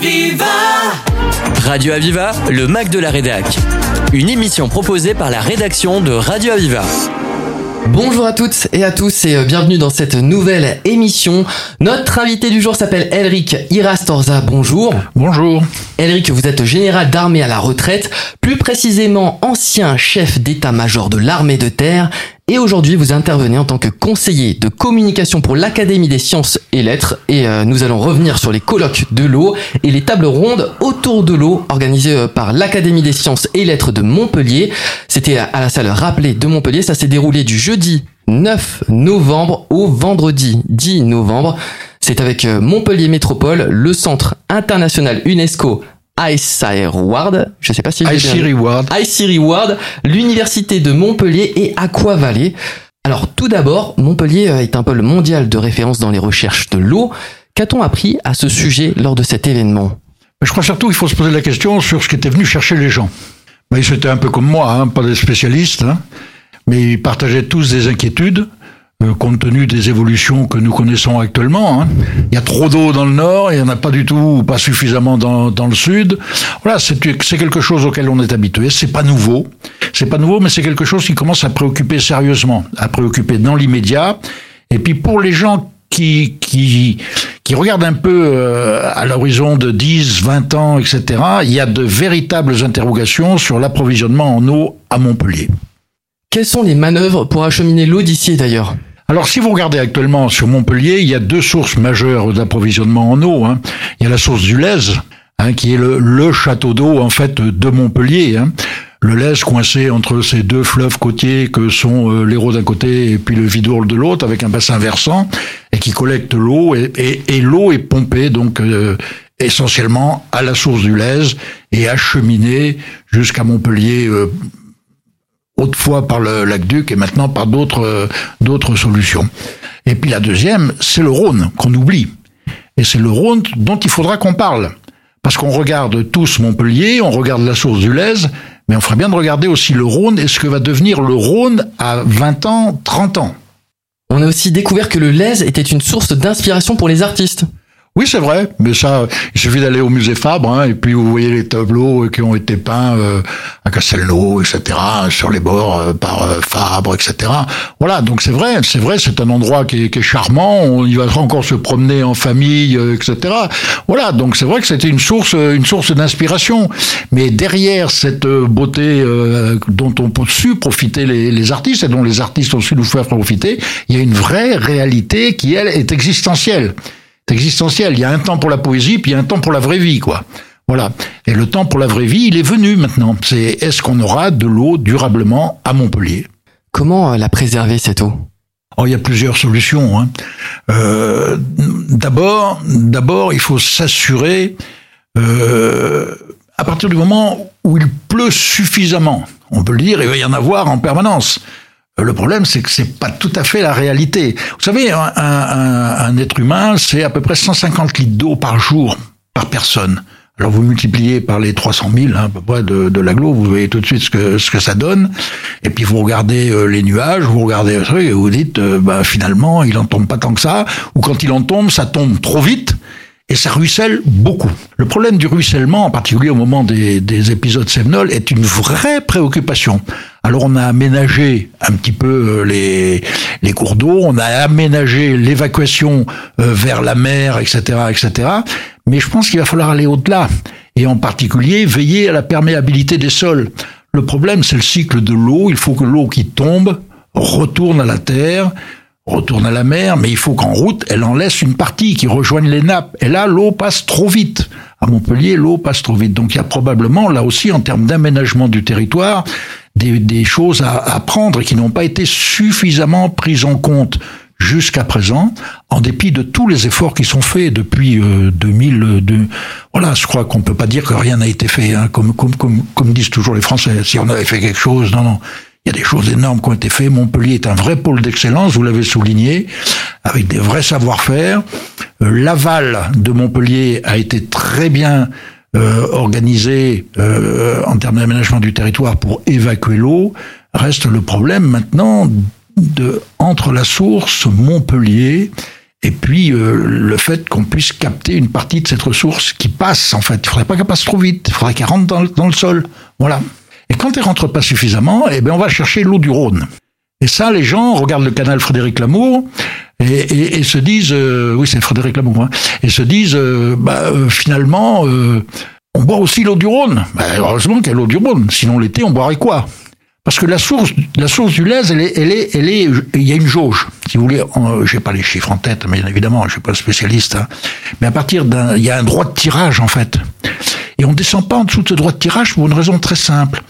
Aviva Radio Aviva, le Mac de la Rédac. Une émission proposée par la rédaction de Radio Aviva. Bonjour à toutes et à tous et euh, bienvenue dans cette nouvelle émission. Notre invité du jour s'appelle Elric Irastorza. Bonjour. Bonjour. Elric, vous êtes général d'armée à la retraite, plus précisément ancien chef d'état-major de l'armée de terre et aujourd'hui, vous intervenez en tant que conseiller de communication pour l'Académie des sciences et lettres. Et euh, nous allons revenir sur les colloques de l'eau et les tables rondes autour de l'eau organisées euh, par l'Académie des sciences et lettres de Montpellier. C'était à la salle rappelée de Montpellier. Ça s'est déroulé du jeudi 9 novembre au vendredi 10 novembre. C'est avec euh, Montpellier Métropole, le centre international UNESCO ICI Ward, je sais pas si ICI ICI l'université de Montpellier et Aqua Valley. Alors tout d'abord, Montpellier euh, est un pôle mondial de référence dans les recherches de l'eau. Qu'a-t-on appris à ce sujet lors de cet événement? Je crois surtout qu'il faut se poser la question sur ce qui était venu chercher les gens. Mais c'était un peu comme moi, hein, pas des spécialistes, hein, mais ils partageaient tous des inquiétudes euh, compte tenu des évolutions que nous connaissons actuellement. Hein. Il y a trop d'eau dans le nord, il n'y en a pas du tout, ou pas suffisamment dans, dans le sud. Voilà, c'est quelque chose auquel on est habitué. C'est pas nouveau, c'est pas nouveau, mais c'est quelque chose qui commence à préoccuper sérieusement, à préoccuper dans l'immédiat. Et puis pour les gens qui, qui, qui regardent un peu euh, à l'horizon de 10, 20 ans, etc., il y a de véritables interrogations sur l'approvisionnement en eau à Montpellier. Quelles sont les manœuvres pour acheminer l'eau d'ici d'ailleurs? Alors, si vous regardez actuellement sur Montpellier, il y a deux sources majeures d'approvisionnement en eau. Hein. Il y a la source du Lèze, hein, qui est le, château d'eau en fait de Montpellier. Hein. Le Lèze coincé entre ces deux fleuves côtiers que sont euh, l'Hérault d'un côté et puis le Vidourle de l'autre, avec un bassin versant et qui collecte l'eau et, et, l'eau est pompée donc euh, essentiellement à la source du Lèze et acheminée jusqu'à Montpellier euh, autrefois par le lac Duc et maintenant par d'autres euh, d'autres solutions. Et puis la deuxième, c'est le Rhône qu'on oublie. Et c'est le Rhône dont il faudra qu'on parle. Parce qu'on regarde tous Montpellier, on regarde la source du Lèze, mais on ferait bien de regarder aussi le Rhône et ce que va devenir le Rhône à 20 ans, 30 ans. On a aussi découvert que le Lèze était une source d'inspiration pour les artistes. Oui, c'est vrai, mais ça, il suffit d'aller au musée Fabre, hein, et puis vous voyez les tableaux qui ont été peints euh, à Castelnau, etc., sur les bords euh, par euh, Fabre, etc. Voilà, donc c'est vrai, c'est vrai, c'est un endroit qui est, qui est, charmant, on y va encore se promener en famille, etc. Voilà, donc c'est vrai que c'était une source, une source d'inspiration. Mais derrière cette beauté dont ont su profiter les, les artistes et dont les artistes ont su nous faire profiter, il y a une vraie réalité qui elle est existentielle existentiel. Il y a un temps pour la poésie, puis il y a un temps pour la vraie vie, quoi. Voilà. Et le temps pour la vraie vie, il est venu maintenant. C'est est-ce qu'on aura de l'eau durablement à Montpellier? Comment euh, la préserver cette eau? Oh, il y a plusieurs solutions. Hein. Euh, d'abord, d'abord, il faut s'assurer euh, à partir du moment où il pleut suffisamment. On peut le dire, il va y en avoir en permanence. Le problème, c'est que c'est pas tout à fait la réalité. Vous savez, un, être humain, c'est à peu près 150 litres d'eau par jour, par personne. Alors vous multipliez par les 300 000 hein, à peu près de, de l'aglo, vous voyez tout de suite ce que ce que ça donne. Et puis vous regardez euh, les nuages, vous regardez le truc et vous dites, euh, bah, finalement, il en tombe pas tant que ça. Ou quand il en tombe, ça tombe trop vite et ça ruisselle beaucoup. Le problème du ruissellement, en particulier au moment des, des épisodes sévenols, est une vraie préoccupation. Alors on a aménagé un petit peu euh, les, les cours d'eau, on a aménagé l'évacuation euh, vers la mer, etc., etc. Mais je pense qu'il va falloir aller au-delà, et en particulier veiller à la perméabilité des sols. Le problème, c'est le cycle de l'eau. Il faut que l'eau qui tombe retourne à la terre, retourne à la mer, mais il faut qu'en route, elle en laisse une partie qui rejoigne les nappes. Et là, l'eau passe trop vite. À Montpellier, l'eau passe trop vite. Donc il y a probablement, là aussi, en termes d'aménagement du territoire, des, choses à, à prendre qui n'ont pas été suffisamment prises en compte jusqu'à présent, en dépit de tous les efforts qui sont faits depuis euh, 2002. Voilà, je crois qu'on peut pas dire que rien n'a été fait, hein, comme, comme, comme, comme disent toujours les Français. Si on avait fait quelque chose, non, non. Il y a des choses énormes qui ont été faites. Montpellier est un vrai pôle d'excellence, vous l'avez souligné, avec des vrais savoir-faire. Euh, l'aval de Montpellier a été très bien euh, euh, en termes d'aménagement du territoire pour évacuer l'eau. Reste le problème maintenant de entre la source Montpellier et puis euh, le fait qu'on puisse capter une partie de cette ressource qui passe en fait. Il faudrait pas qu'elle passe trop vite, il faudrait qu'elle rentre dans, dans, le sol. Voilà. Et quand elle rentre pas suffisamment, eh ben on va chercher l'eau du Rhône. Et ça, les gens regardent le canal Frédéric Lamour et, et, et se disent, euh, oui c'est Frédéric Lamour, hein, et se disent, euh, bah, euh, finalement, on boit aussi l'eau du Rhône. Bah, heureusement qu'il y a l'eau du Rhône, sinon l'été on boirait quoi? Parce que la source, la source du lait, elle est, elle est, elle est, il y a une jauge. Si vous voulez, je n'ai pas les chiffres en tête, mais évidemment, je suis pas spécialiste. Hein. Mais à partir d'un, il y a un droit de tirage en fait, et on descend pas en dessous de ce droit de tirage pour une raison très simple.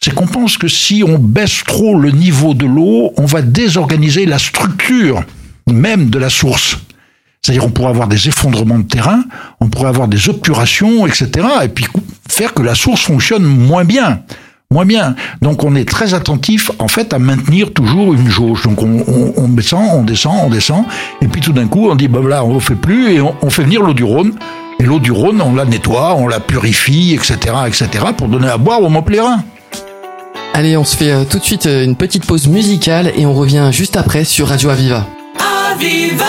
C'est qu'on pense que si on baisse trop le niveau de l'eau, on va désorganiser la structure même de la source. C'est-à-dire on pourrait avoir des effondrements de terrain, on pourrait avoir des obturations, etc. Et puis faire que la source fonctionne moins bien moins bien. Donc on est très attentif en fait à maintenir toujours une jauge. Donc on, descend, on descend, on descend, et puis tout d'un coup on dit bah voilà on ne fait plus et on, fait venir l'eau du Rhône. Et l'eau du Rhône on la nettoie, on la purifie, etc., etc. pour donner à boire aux Montpellierins. Allez, on se fait euh, tout de suite euh, une petite pause musicale et on revient juste après sur Radio Aviva. Aviva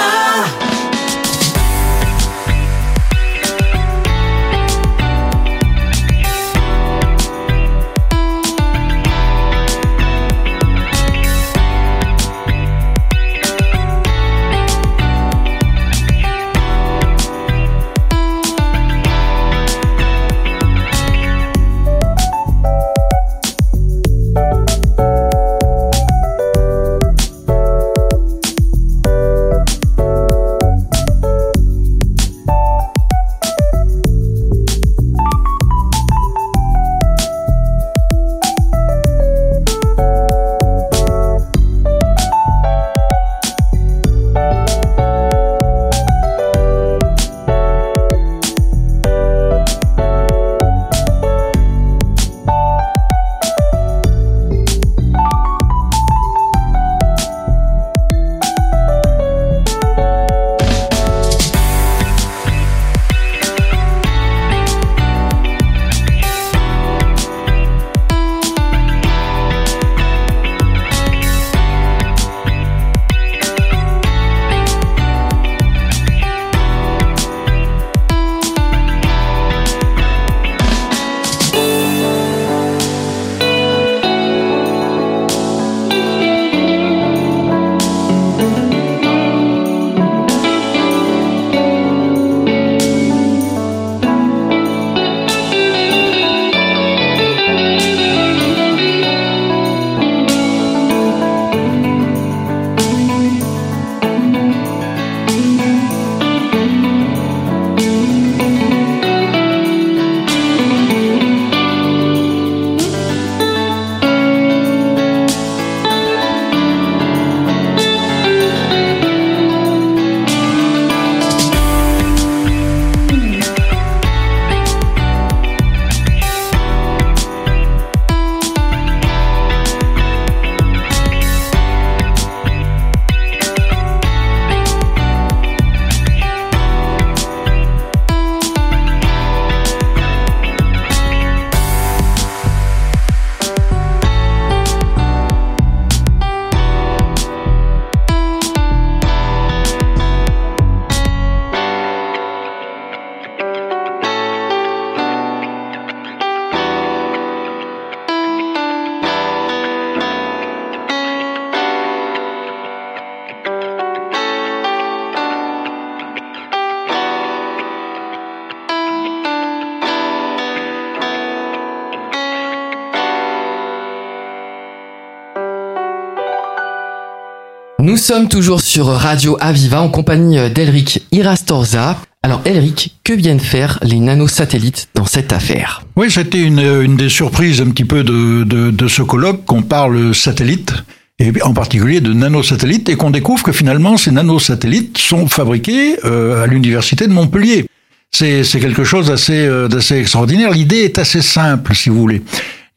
sommes toujours sur Radio Aviva en compagnie d'Elric Irastorza. Alors Elric, que viennent faire les nanosatellites dans cette affaire? Oui, c'était une, une, des surprises un petit peu de, ce colloque qu'on parle satellite et en particulier de nanosatellites, et qu'on découvre que finalement ces nanosatellites sont fabriqués euh, à l'université de Montpellier. C'est quelque chose d'assez euh, d'assez extraordinaire. L'idée est assez simple, si vous voulez.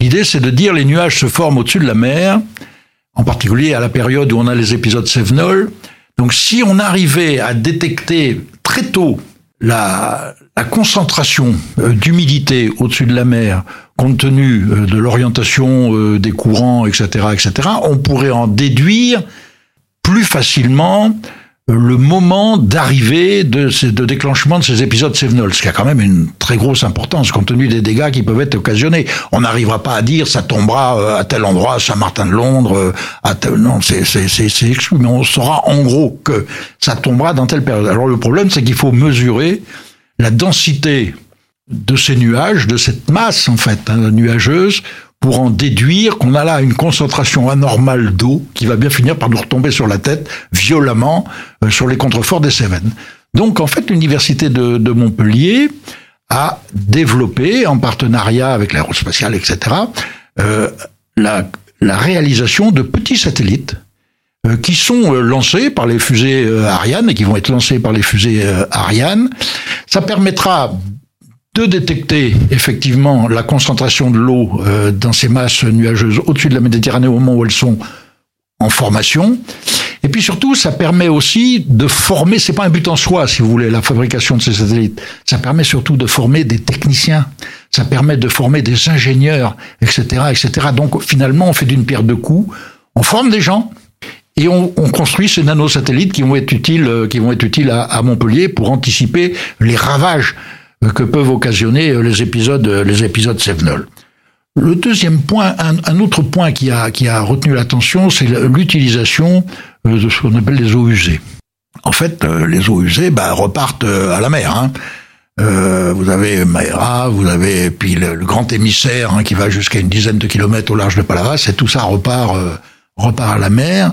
L'idée, c'est de dire les nuages se forment au-dessus de la mer, en particulier à la période où on a les épisodes Sévenol. Donc si on arrivait à détecter très tôt la, la concentration euh, d'humidité au-dessus de la mer, compte tenu euh, de l'orientation euh, des courants, etc., etc., on pourrait en déduire plus facilement le moment d'arrivée de, de déclenchement de ces épisodes Sévenol, ce qui a quand même une très grosse importance compte tenu des dégâts qui peuvent être occasionnés. On n'arrivera pas à dire ça tombera euh, à tel endroit, Saint-Martin de Londres, euh, à tel, non, c'est exclu, mais on saura en gros que ça tombera dans telle période. Alors le problème, c'est qu'il faut mesurer la densité de ces nuages, de cette masse en fait hein, nuageuse, pour en déduire qu'on a là une concentration anormale d'eau qui va bien finir par nous retomber sur la tête violemment euh, sur les contreforts des Cévennes. Donc en fait, l'université de, de, Montpellier a développé, en partenariat avec l'aérospatiale, etc., euh, la, la, réalisation de petits satellites euh, qui sont euh, lancés par les fusées Ariane et qui vont être lancés par les fusées Ariane. Ça permettra de détecter effectivement la concentration de l'eau euh, dans ces masses nuageuses au-dessus de la Méditerranée au moment où elles sont en formation. Et puis surtout, ça permet aussi de former, c'est pas un but en soi, si vous voulez, la fabrication de ces satellites. Ça permet surtout de former des techniciens. Ça permet de former des ingénieurs, etc., etc. Donc finalement, on fait d'une pierre deux coups. On forme des gens et on, on, construit ces nanosatellites qui vont être utiles, euh, qui vont être utiles à Montpellier pour anticiper les ravages que peuvent occasionner euh, les épisodes, euh, les épisodes Sevenol. Le deuxième point, un, autre point qui a, retenu l'attention, c'est l'utilisation euh, de ce qu'on appelle les eaux usées. En fait, les eaux usées bah, repartent à la mer. Hein. Vous avez Maera, vous avez puis le, grand émissaire hein, qui va jusqu'à une dizaine de kilomètres au large de Palavas, et tout ça repart repart à la mer.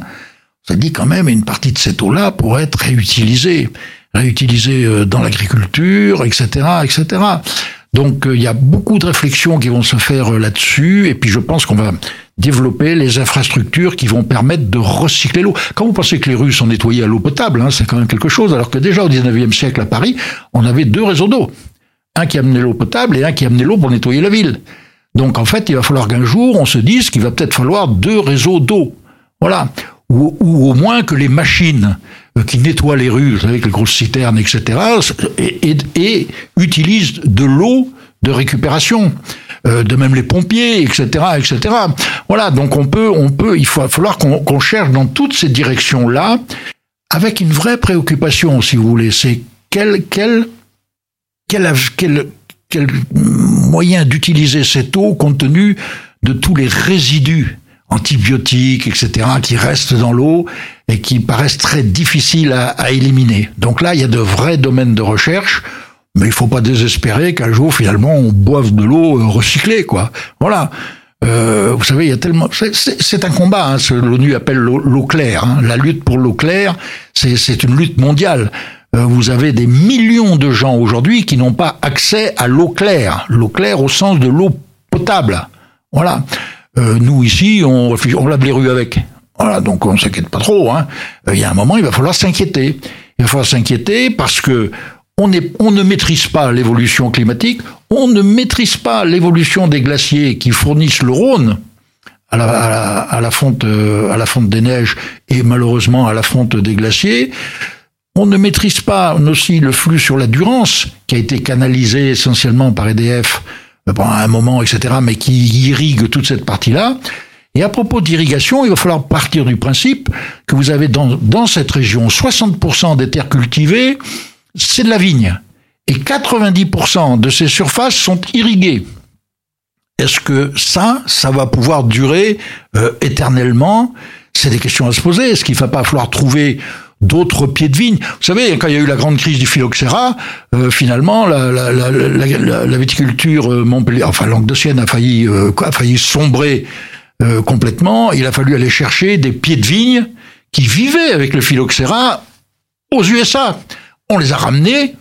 Ça dit quand même une partie de cette eau-là pourrait être réutilisée réutilisé euh, dans l'agriculture, etc., etc. Donc euh, il y a beaucoup de réflexions qui vont se faire euh, là-dessus, et puis je pense qu'on va développer les infrastructures qui vont permettre de recycler l'eau. Quand vous pensez que les rues sont nettoyées à l'eau potable, hein, c'est quand même quelque chose, alors que déjà au 19e siècle à Paris, on avait deux réseaux d'eau. Un qui amenait l'eau potable et un qui amenait l'eau pour nettoyer la ville. Donc en fait, il va falloir qu'un jour, on se dise qu'il va peut-être falloir deux réseaux d'eau. Voilà. Ou, au moins que les machines euh, qui nettoient les rues, avec les grosses citernes, etc., et, utilisent de l'eau de récupération. Euh, de même les pompiers, etc., etc. Voilà, donc on peut, on peut, il va falloir qu'on cherche dans toutes ces directions-là, avec une vraie préoccupation, si vous voulez. C'est quel, quel, quel, quel moyen d'utiliser cette eau compte tenu de tous les résidus antibiotiques, etc., qui restent dans l'eau et qui paraissent très difficiles à, éliminer. Donc là, il y a de vrais domaines de recherche, mais il faut pas désespérer qu'un jour, finalement, on boive de l'eau euh, recyclée, quoi. Voilà. Euh, vous savez, il y a tellement. C'est un combat. Hein, ce l'ONU appelle l'eau claire. Hein. La lutte pour l'eau claire, c'est une lutte mondiale. Euh, vous avez des millions de gens aujourd'hui qui n'ont pas accès à l'eau claire. L'eau claire au sens de l'eau potable. Voilà. Euh, nous ici, on, on lave les rues avec. Voilà, donc on s'inquiète pas trop. Hein. Euh, il y a un moment, il va falloir s'inquiéter. Il va falloir s'inquiéter parce que on, est, on ne maîtrise pas l'évolution climatique, on ne maîtrise pas l'évolution des glaciers qui fournissent le Rhône à la, à la, à la fonte, euh, à la fonte des neiges et malheureusement à la fonte des glaciers. On ne maîtrise pas aussi le flux sur la Durance, qui a été canalisé essentiellement par EDF pendant un moment, etc., mais qui irrigue toute cette partie-là. Et à propos d'irrigation, il va falloir partir du principe que vous avez dans, dans cette région 60% des terres cultivées, c'est de la vigne. Et 90% de ces surfaces sont irriguées. Est-ce que ça, ça va pouvoir durer euh, éternellement? C'est des questions à se poser. Est-ce qu'il ne va pas falloir trouver d'autres pieds de vigne. Vous savez, quand il y a eu la grande crise du phylloxéra, euh, finalement, la, viticulture euh, Montpellier, enfin languedocienne a failli, euh, a failli sombrer complètement. Il a fallu aller chercher des pieds de vigne qui vivaient avec le phylloxéra aux USA. On les a ramenés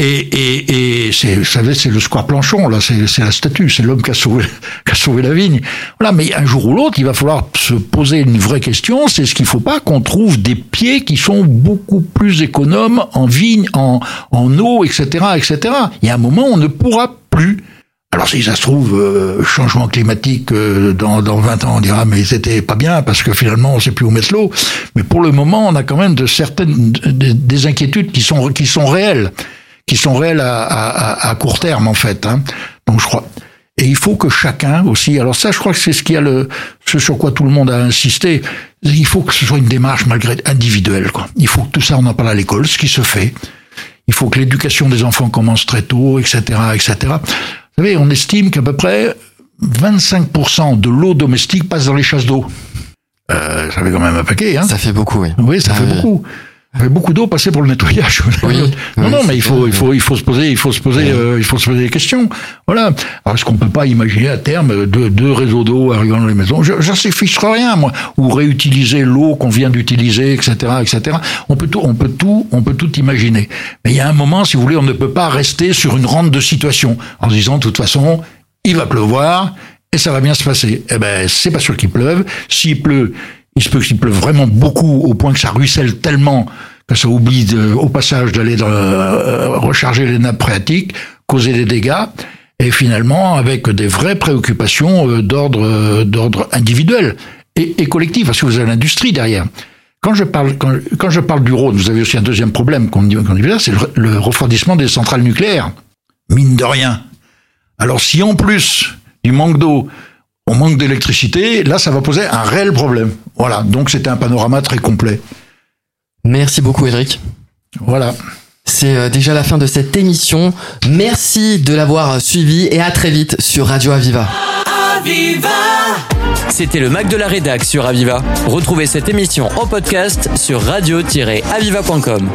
et, et, et c'est, vous savez, c'est le square Planchon, là, c'est, la statue, c'est l'homme qui a sauvé, qui a sauvé la vigne. Voilà, mais un jour ou l'autre, il va falloir se poser une vraie question, c'est ce qu'il faut pas qu'on trouve des pieds qui sont beaucoup plus économes en vigne, en, en eau, etc., etc. Il y a un moment, on ne pourra plus. Alors si ça se trouve, euh, changement climatique, euh, dans, dans 20 ans, on dira, mais c'était pas bien, parce que finalement, on sait plus où mettre l'eau. Mais pour le moment, on a quand même de certaines, des inquiétudes qui sont, qui sont réelles qui sont réels à, à, à court terme en fait. Hein. Donc je crois. Et il faut que chacun aussi, alors ça je crois que c'est ce qui a le, ce sur quoi tout le monde a insisté, il faut que ce soit une démarche malgré individuelle. Quoi. Il faut que tout ça on en parle à l'école, ce qui se fait. Il faut que l'éducation des enfants commence très tôt, etc., etc. Vous savez, on estime qu'à peu près 25% de l'eau domestique passe dans les chasses d'eau. Euh, ça fait quand même un paquet, hein Ça fait beaucoup, oui. Oui, ça Ah, fait ouais. beaucoup. Fait beaucoup d'eau passée pour le nettoyage. Oui, non, oui, non, mais il faut, il faut, il faut se poser, il faut se poser, euh, il faut se poser des questions. Voilà. Alors, est-ce qu'on peut pas imaginer à terme deux, deux réseaux d'eau arrivant dans les maisons? Je, je sais fiche rien, moi. Ou réutiliser l'eau qu'on vient d'utiliser, etc., etc. On peut tout, on peut tout, on peut tout imaginer. Mais il y a un moment, si vous voulez, on ne peut pas rester sur une rente de situation en se disant, de toute façon, il va pleuvoir et ça va bien se passer. Eh ben, c'est pas sûr qu'il pleuve. S'il pleut, il se peut qu'il pleuve vraiment beaucoup au point que ça ruisselle tellement que ça oublie au passage d'aller euh, recharger les nappes phréatiques, causer des dégâts, et finalement avec des vraies préoccupations euh, d'ordre euh, d'ordre individuel et, collectif, parce que vous avez l'industrie derrière. Quand je parle quand, je parle du Rhône, vous avez aussi un deuxième problème qu'on dit, là, c'est le, le refroidissement des centrales nucléaires. Mine de rien. Alors si en plus du manque d'eau, on manque d'électricité, là ça va poser un réel problème. Voilà, donc c'était un panorama très complet. Merci beaucoup, Eric. Voilà. C'est euh, déjà la fin de cette émission. Merci de l'avoir suivi et à très vite sur Radio Aviva. C'était le Mac de la Rédac sur Aviva. Retrouvez cette émission en podcast sur radio-aviva.com.